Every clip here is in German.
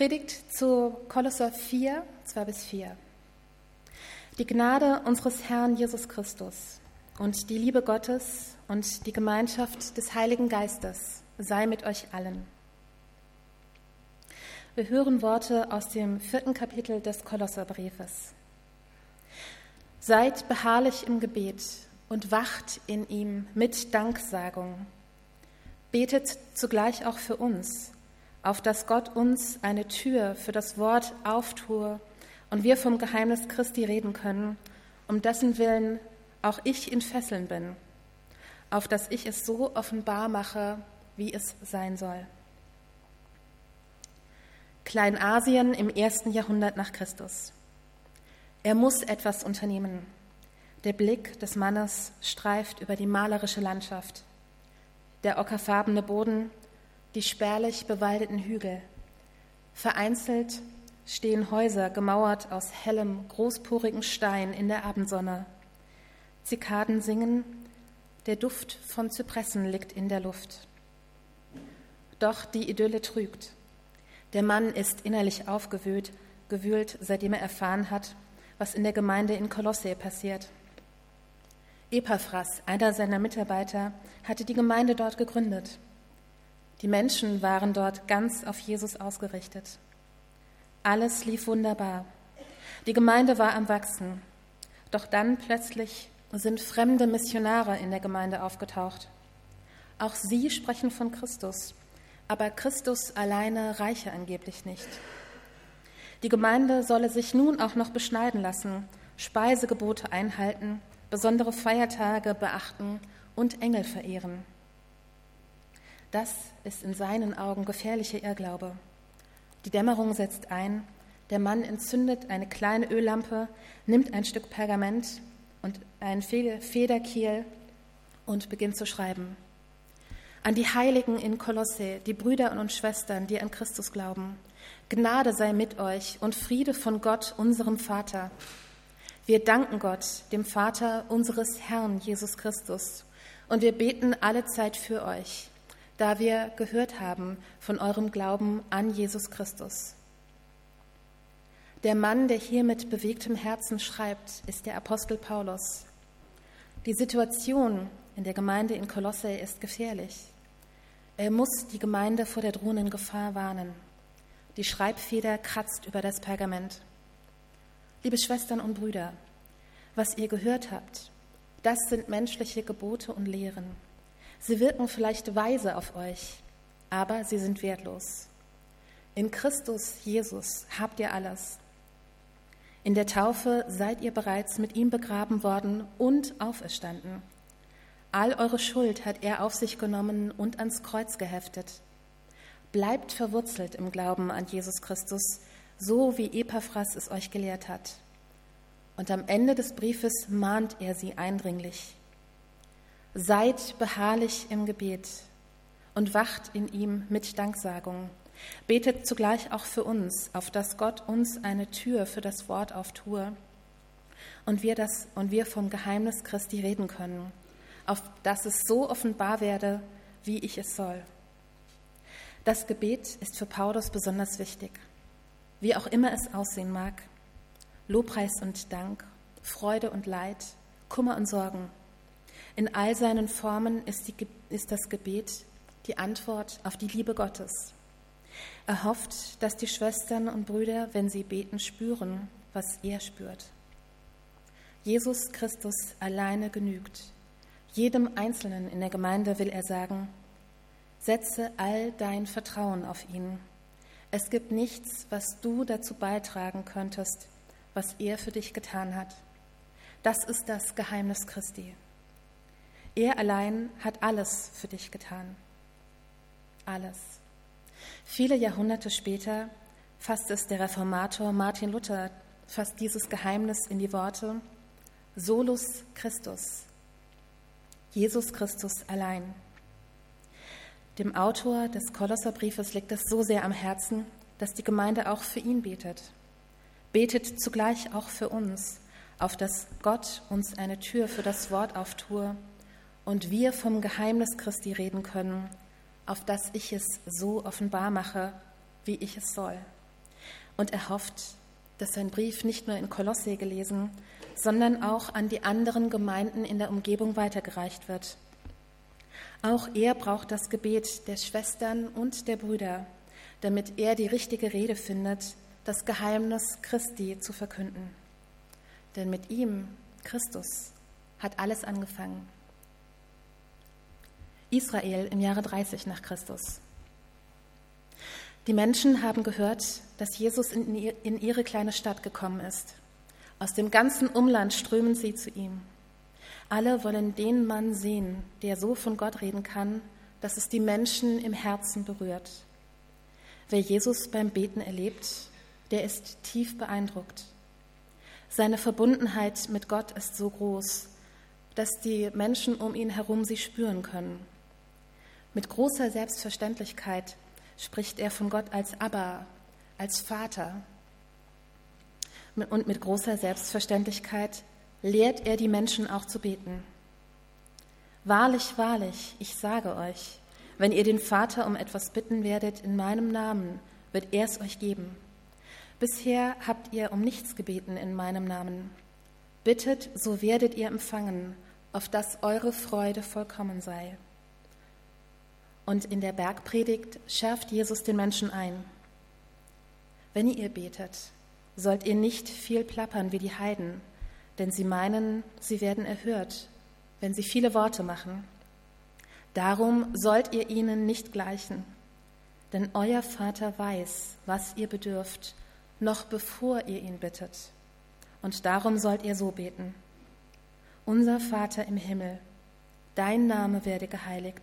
Predigt zu Kolosser 4, 2 bis 4. Die Gnade unseres Herrn Jesus Christus und die Liebe Gottes und die Gemeinschaft des Heiligen Geistes sei mit euch allen. Wir hören Worte aus dem vierten Kapitel des Kolosserbriefes. Seid beharrlich im Gebet und wacht in ihm mit Danksagung. Betet zugleich auch für uns, auf dass Gott uns eine Tür für das Wort auftue und wir vom Geheimnis Christi reden können, um dessen Willen auch ich in Fesseln bin, auf dass ich es so offenbar mache, wie es sein soll. Kleinasien im ersten Jahrhundert nach Christus. Er muss etwas unternehmen. Der Blick des Mannes streift über die malerische Landschaft. Der ockerfarbene Boden, die spärlich bewaldeten Hügel. Vereinzelt stehen Häuser gemauert aus hellem, großporigen Stein in der Abendsonne. Zikaden singen, der Duft von Zypressen liegt in der Luft. Doch die Idylle trügt. Der Mann ist innerlich aufgewühlt, gewühlt, seitdem er erfahren hat, was in der Gemeinde in Kolosse passiert. Epaphras, einer seiner Mitarbeiter, hatte die Gemeinde dort gegründet. Die Menschen waren dort ganz auf Jesus ausgerichtet. Alles lief wunderbar. Die Gemeinde war am Wachsen. Doch dann plötzlich sind fremde Missionare in der Gemeinde aufgetaucht. Auch sie sprechen von Christus, aber Christus alleine reiche angeblich nicht. Die Gemeinde solle sich nun auch noch beschneiden lassen, Speisegebote einhalten, besondere Feiertage beachten und Engel verehren. Das ist in seinen Augen gefährlicher Irrglaube. Die Dämmerung setzt ein, der Mann entzündet eine kleine Öllampe, nimmt ein Stück Pergament und ein Federkiel und beginnt zu schreiben an die Heiligen in Kolosse, die Brüder und Schwestern, die an Christus glauben. Gnade sei mit euch und Friede von Gott, unserem Vater. Wir danken Gott, dem Vater unseres Herrn Jesus Christus, und wir beten alle Zeit für euch, da wir gehört haben von eurem Glauben an Jesus Christus. Der Mann, der hier mit bewegtem Herzen schreibt, ist der Apostel Paulus. Die Situation in der Gemeinde in Kolosse ist gefährlich. Er muss die Gemeinde vor der drohenden Gefahr warnen. Die Schreibfeder kratzt über das Pergament. Liebe Schwestern und Brüder, was ihr gehört habt, das sind menschliche Gebote und Lehren. Sie wirken vielleicht weise auf euch, aber sie sind wertlos. In Christus Jesus habt ihr alles. In der Taufe seid ihr bereits mit ihm begraben worden und auferstanden. All eure Schuld hat er auf sich genommen und ans Kreuz geheftet. Bleibt verwurzelt im Glauben an Jesus Christus, so wie Epaphras es euch gelehrt hat. Und am Ende des Briefes mahnt er sie eindringlich. Seid beharrlich im Gebet und wacht in ihm mit Danksagung. Betet zugleich auch für uns, auf dass Gott uns eine Tür für das Wort auftue und wir, das, und wir vom Geheimnis Christi reden können auf dass es so offenbar werde, wie ich es soll. Das Gebet ist für Paulus besonders wichtig, wie auch immer es aussehen mag. Lobpreis und Dank, Freude und Leid, Kummer und Sorgen. In all seinen Formen ist, die, ist das Gebet die Antwort auf die Liebe Gottes. Er hofft, dass die Schwestern und Brüder, wenn sie beten, spüren, was er spürt. Jesus Christus alleine genügt. Jedem Einzelnen in der Gemeinde will er sagen, setze all dein Vertrauen auf ihn. Es gibt nichts, was du dazu beitragen könntest, was er für dich getan hat. Das ist das Geheimnis Christi. Er allein hat alles für dich getan. Alles. Viele Jahrhunderte später fasst es der Reformator Martin Luther, fasst dieses Geheimnis in die Worte Solus Christus, Jesus Christus allein. Dem Autor des Kolosserbriefes liegt es so sehr am Herzen, dass die Gemeinde auch für ihn betet. Betet zugleich auch für uns, auf dass Gott uns eine Tür für das Wort auftue und wir vom Geheimnis Christi reden können, auf dass ich es so offenbar mache, wie ich es soll. und er hofft, dass sein Brief nicht nur in Kolosse gelesen, sondern auch an die anderen Gemeinden in der Umgebung weitergereicht wird. Auch er braucht das Gebet der Schwestern und der Brüder, damit er die richtige Rede findet, das Geheimnis Christi zu verkünden. Denn mit ihm, Christus, hat alles angefangen. Israel im Jahre 30 nach Christus. Die Menschen haben gehört, dass Jesus in ihre kleine Stadt gekommen ist. Aus dem ganzen Umland strömen sie zu ihm. Alle wollen den Mann sehen, der so von Gott reden kann, dass es die Menschen im Herzen berührt. Wer Jesus beim Beten erlebt, der ist tief beeindruckt. Seine Verbundenheit mit Gott ist so groß, dass die Menschen um ihn herum sie spüren können. Mit großer Selbstverständlichkeit spricht er von Gott als Abba, als Vater. Und mit großer Selbstverständlichkeit lehrt er die Menschen auch zu beten. Wahrlich, wahrlich, ich sage euch, wenn ihr den Vater um etwas bitten werdet in meinem Namen, wird er es euch geben. Bisher habt ihr um nichts gebeten in meinem Namen. Bittet, so werdet ihr empfangen, auf dass eure Freude vollkommen sei. Und in der Bergpredigt schärft Jesus den Menschen ein. Wenn ihr betet, sollt ihr nicht viel plappern wie die Heiden, denn sie meinen, sie werden erhört, wenn sie viele Worte machen. Darum sollt ihr ihnen nicht gleichen, denn euer Vater weiß, was ihr bedürft, noch bevor ihr ihn bittet. Und darum sollt ihr so beten. Unser Vater im Himmel, dein Name werde geheiligt,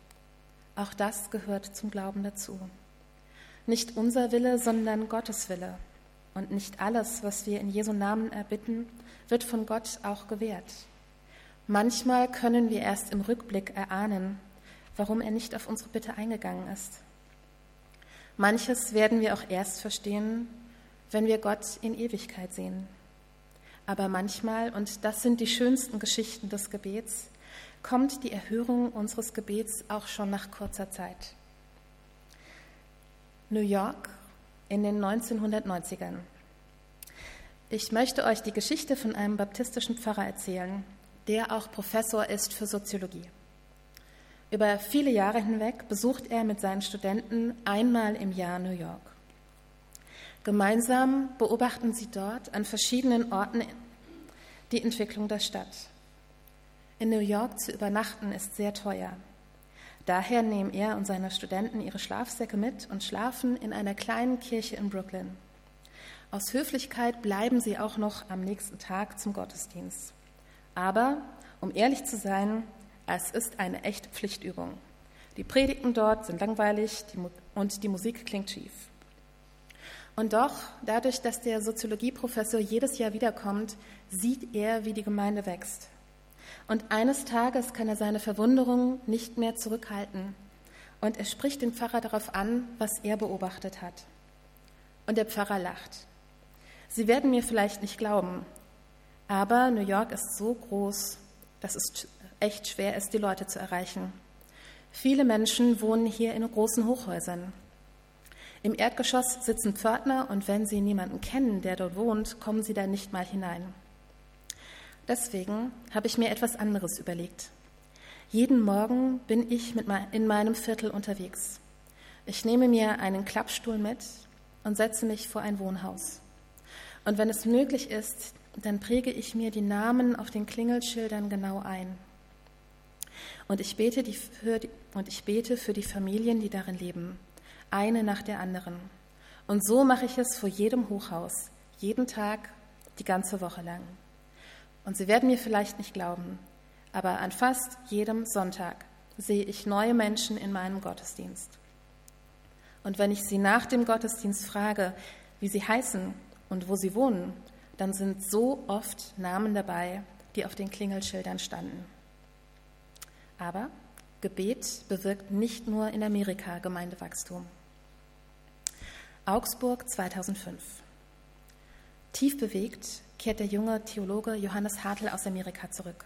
Auch das gehört zum Glauben dazu. Nicht unser Wille, sondern Gottes Wille. Und nicht alles, was wir in Jesu Namen erbitten, wird von Gott auch gewährt. Manchmal können wir erst im Rückblick erahnen, warum er nicht auf unsere Bitte eingegangen ist. Manches werden wir auch erst verstehen, wenn wir Gott in Ewigkeit sehen. Aber manchmal, und das sind die schönsten Geschichten des Gebets, kommt die Erhörung unseres Gebets auch schon nach kurzer Zeit. New York in den 1990ern. Ich möchte euch die Geschichte von einem baptistischen Pfarrer erzählen, der auch Professor ist für Soziologie. Über viele Jahre hinweg besucht er mit seinen Studenten einmal im Jahr New York. Gemeinsam beobachten sie dort an verschiedenen Orten die Entwicklung der Stadt. In New York zu übernachten ist sehr teuer. Daher nehmen er und seine Studenten ihre Schlafsäcke mit und schlafen in einer kleinen Kirche in Brooklyn. Aus Höflichkeit bleiben sie auch noch am nächsten Tag zum Gottesdienst. Aber, um ehrlich zu sein, es ist eine echte Pflichtübung. Die Predigten dort sind langweilig und die Musik klingt schief. Und doch, dadurch, dass der Soziologieprofessor jedes Jahr wiederkommt, sieht er, wie die Gemeinde wächst. Und eines Tages kann er seine Verwunderung nicht mehr zurückhalten. Und er spricht den Pfarrer darauf an, was er beobachtet hat. Und der Pfarrer lacht. Sie werden mir vielleicht nicht glauben, aber New York ist so groß, dass es echt schwer ist, die Leute zu erreichen. Viele Menschen wohnen hier in großen Hochhäusern. Im Erdgeschoss sitzen Pförtner und wenn sie niemanden kennen, der dort wohnt, kommen sie da nicht mal hinein. Deswegen habe ich mir etwas anderes überlegt. Jeden Morgen bin ich in meinem Viertel unterwegs. Ich nehme mir einen Klappstuhl mit und setze mich vor ein Wohnhaus. Und wenn es möglich ist, dann präge ich mir die Namen auf den Klingelschildern genau ein. Und ich bete, die, für die, und ich bete für die Familien, die darin leben, eine nach der anderen. Und so mache ich es vor jedem Hochhaus, jeden Tag, die ganze Woche lang. Und Sie werden mir vielleicht nicht glauben, aber an fast jedem Sonntag sehe ich neue Menschen in meinem Gottesdienst. Und wenn ich sie nach dem Gottesdienst frage, wie sie heißen und wo sie wohnen, dann sind so oft Namen dabei, die auf den Klingelschildern standen. Aber Gebet bewirkt nicht nur in Amerika Gemeindewachstum. Augsburg 2005. Tief bewegt kehrt der junge Theologe Johannes Hartl aus Amerika zurück.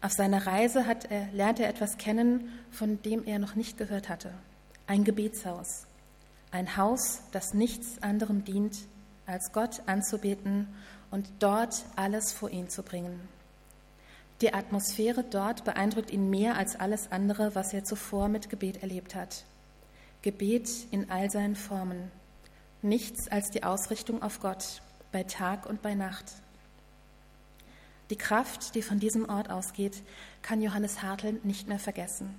Auf seiner Reise er, lernt er etwas kennen, von dem er noch nicht gehört hatte. Ein Gebetshaus. Ein Haus, das nichts anderem dient, als Gott anzubeten und dort alles vor ihn zu bringen. Die Atmosphäre dort beeindruckt ihn mehr als alles andere, was er zuvor mit Gebet erlebt hat. Gebet in all seinen Formen. Nichts als die Ausrichtung auf Gott, bei Tag und bei Nacht. Die Kraft, die von diesem Ort ausgeht, kann Johannes Hartl nicht mehr vergessen.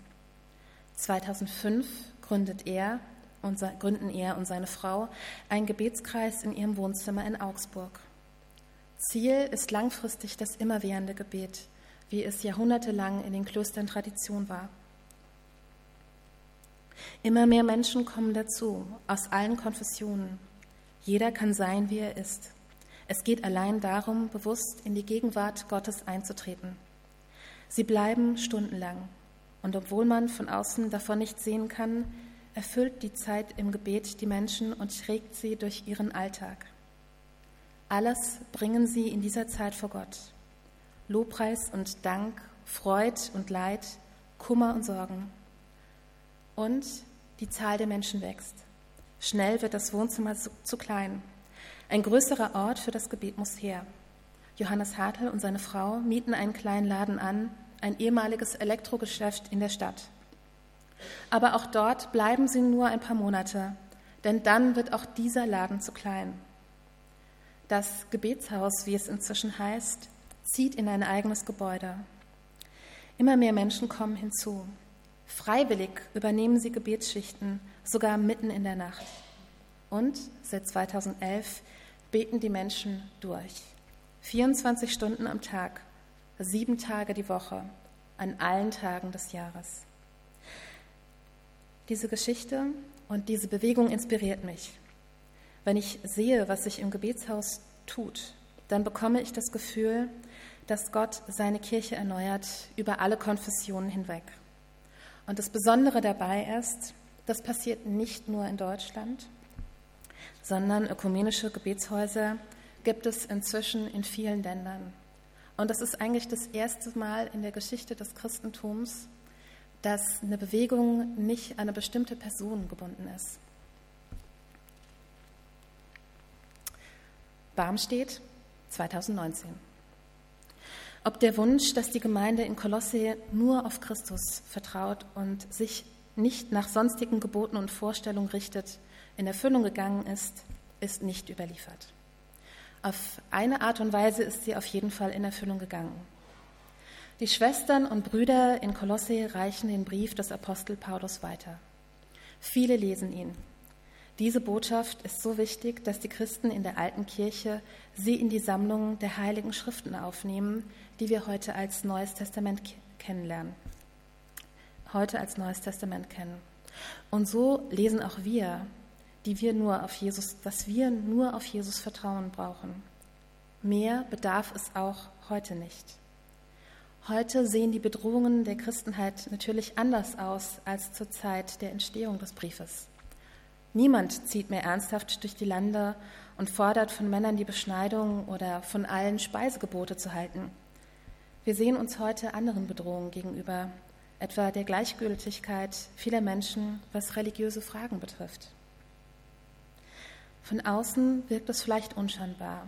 2005 gründet er und, gründen er und seine Frau einen Gebetskreis in ihrem Wohnzimmer in Augsburg. Ziel ist langfristig das immerwährende Gebet, wie es jahrhundertelang in den Klöstern Tradition war. Immer mehr Menschen kommen dazu, aus allen Konfessionen. Jeder kann sein, wie er ist. Es geht allein darum, bewusst in die Gegenwart Gottes einzutreten. Sie bleiben stundenlang. Und obwohl man von außen davon nicht sehen kann, erfüllt die Zeit im Gebet die Menschen und trägt sie durch ihren Alltag. Alles bringen sie in dieser Zeit vor Gott. Lobpreis und Dank, Freud und Leid, Kummer und Sorgen. Und die Zahl der Menschen wächst. Schnell wird das Wohnzimmer zu, zu klein. Ein größerer Ort für das Gebet muss her. Johannes Hartl und seine Frau mieten einen kleinen Laden an, ein ehemaliges Elektrogeschäft in der Stadt. Aber auch dort bleiben sie nur ein paar Monate, denn dann wird auch dieser Laden zu klein. Das Gebetshaus, wie es inzwischen heißt, zieht in ein eigenes Gebäude. Immer mehr Menschen kommen hinzu. Freiwillig übernehmen sie Gebetsschichten, sogar mitten in der Nacht. Und seit 2011 beten die Menschen durch. 24 Stunden am Tag, sieben Tage die Woche, an allen Tagen des Jahres. Diese Geschichte und diese Bewegung inspiriert mich. Wenn ich sehe, was sich im Gebetshaus tut, dann bekomme ich das Gefühl, dass Gott seine Kirche erneuert über alle Konfessionen hinweg. Und das Besondere dabei ist, das passiert nicht nur in Deutschland, sondern ökumenische Gebetshäuser gibt es inzwischen in vielen Ländern. Und das ist eigentlich das erste Mal in der Geschichte des Christentums, dass eine Bewegung nicht an eine bestimmte Person gebunden ist. Barmstedt 2019. Ob der Wunsch, dass die Gemeinde in Kolosse nur auf Christus vertraut und sich nicht nach sonstigen Geboten und Vorstellungen richtet, in Erfüllung gegangen ist, ist nicht überliefert. Auf eine Art und Weise ist sie auf jeden Fall in Erfüllung gegangen. Die Schwestern und Brüder in Kolosse reichen den Brief des Apostel Paulus weiter. Viele lesen ihn. Diese Botschaft ist so wichtig, dass die Christen in der alten Kirche sie in die Sammlung der heiligen Schriften aufnehmen, die wir heute als Neues Testament kennenlernen. Heute als Neues Testament kennen. Und so lesen auch wir die wir nur auf Jesus, dass wir nur auf Jesus Vertrauen brauchen. Mehr bedarf es auch heute nicht. Heute sehen die Bedrohungen der Christenheit natürlich anders aus als zur Zeit der Entstehung des Briefes. Niemand zieht mehr ernsthaft durch die Lande und fordert von Männern die Beschneidung oder von allen Speisegebote zu halten. Wir sehen uns heute anderen Bedrohungen gegenüber, etwa der Gleichgültigkeit vieler Menschen, was religiöse Fragen betrifft. Von außen wirkt es vielleicht unscheinbar.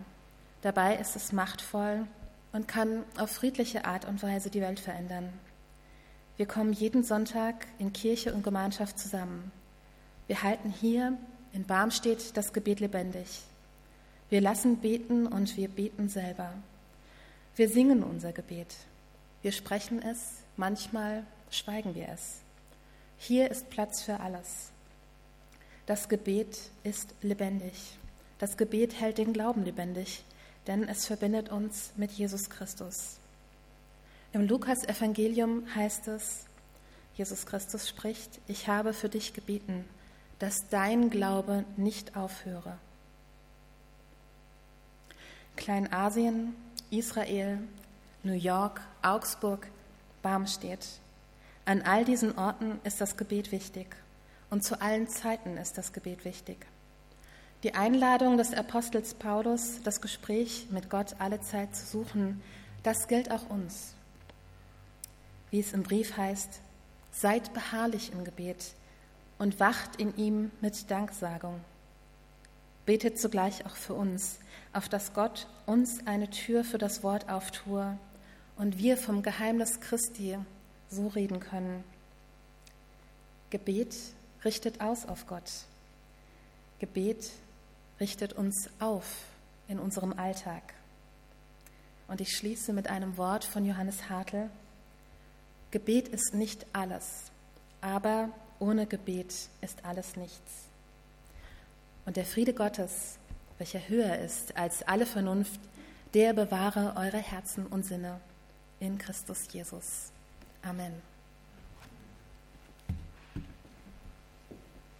Dabei ist es machtvoll und kann auf friedliche Art und Weise die Welt verändern. Wir kommen jeden Sonntag in Kirche und Gemeinschaft zusammen. Wir halten hier in Barmstedt das Gebet lebendig. Wir lassen beten und wir beten selber. Wir singen unser Gebet. Wir sprechen es, manchmal schweigen wir es. Hier ist Platz für alles. Das Gebet ist lebendig. Das Gebet hält den Glauben lebendig, denn es verbindet uns mit Jesus Christus. Im Lukas-Evangelium heißt es, Jesus Christus spricht, ich habe für dich gebeten, dass dein Glaube nicht aufhöre. Kleinasien, Israel, New York, Augsburg, Barmstedt. An all diesen Orten ist das Gebet wichtig und zu allen Zeiten ist das Gebet wichtig. Die Einladung des Apostels Paulus, das Gespräch mit Gott alle Zeit zu suchen, das gilt auch uns. Wie es im Brief heißt, seid beharrlich im Gebet und wacht in ihm mit Danksagung. Betet zugleich auch für uns, auf dass Gott uns eine Tür für das Wort auftue und wir vom Geheimnis Christi so reden können. Gebet richtet aus auf Gott. Gebet richtet uns auf in unserem Alltag. Und ich schließe mit einem Wort von Johannes Hartl. Gebet ist nicht alles, aber ohne Gebet ist alles nichts. Und der Friede Gottes, welcher höher ist als alle Vernunft, der bewahre eure Herzen und Sinne in Christus Jesus. Amen.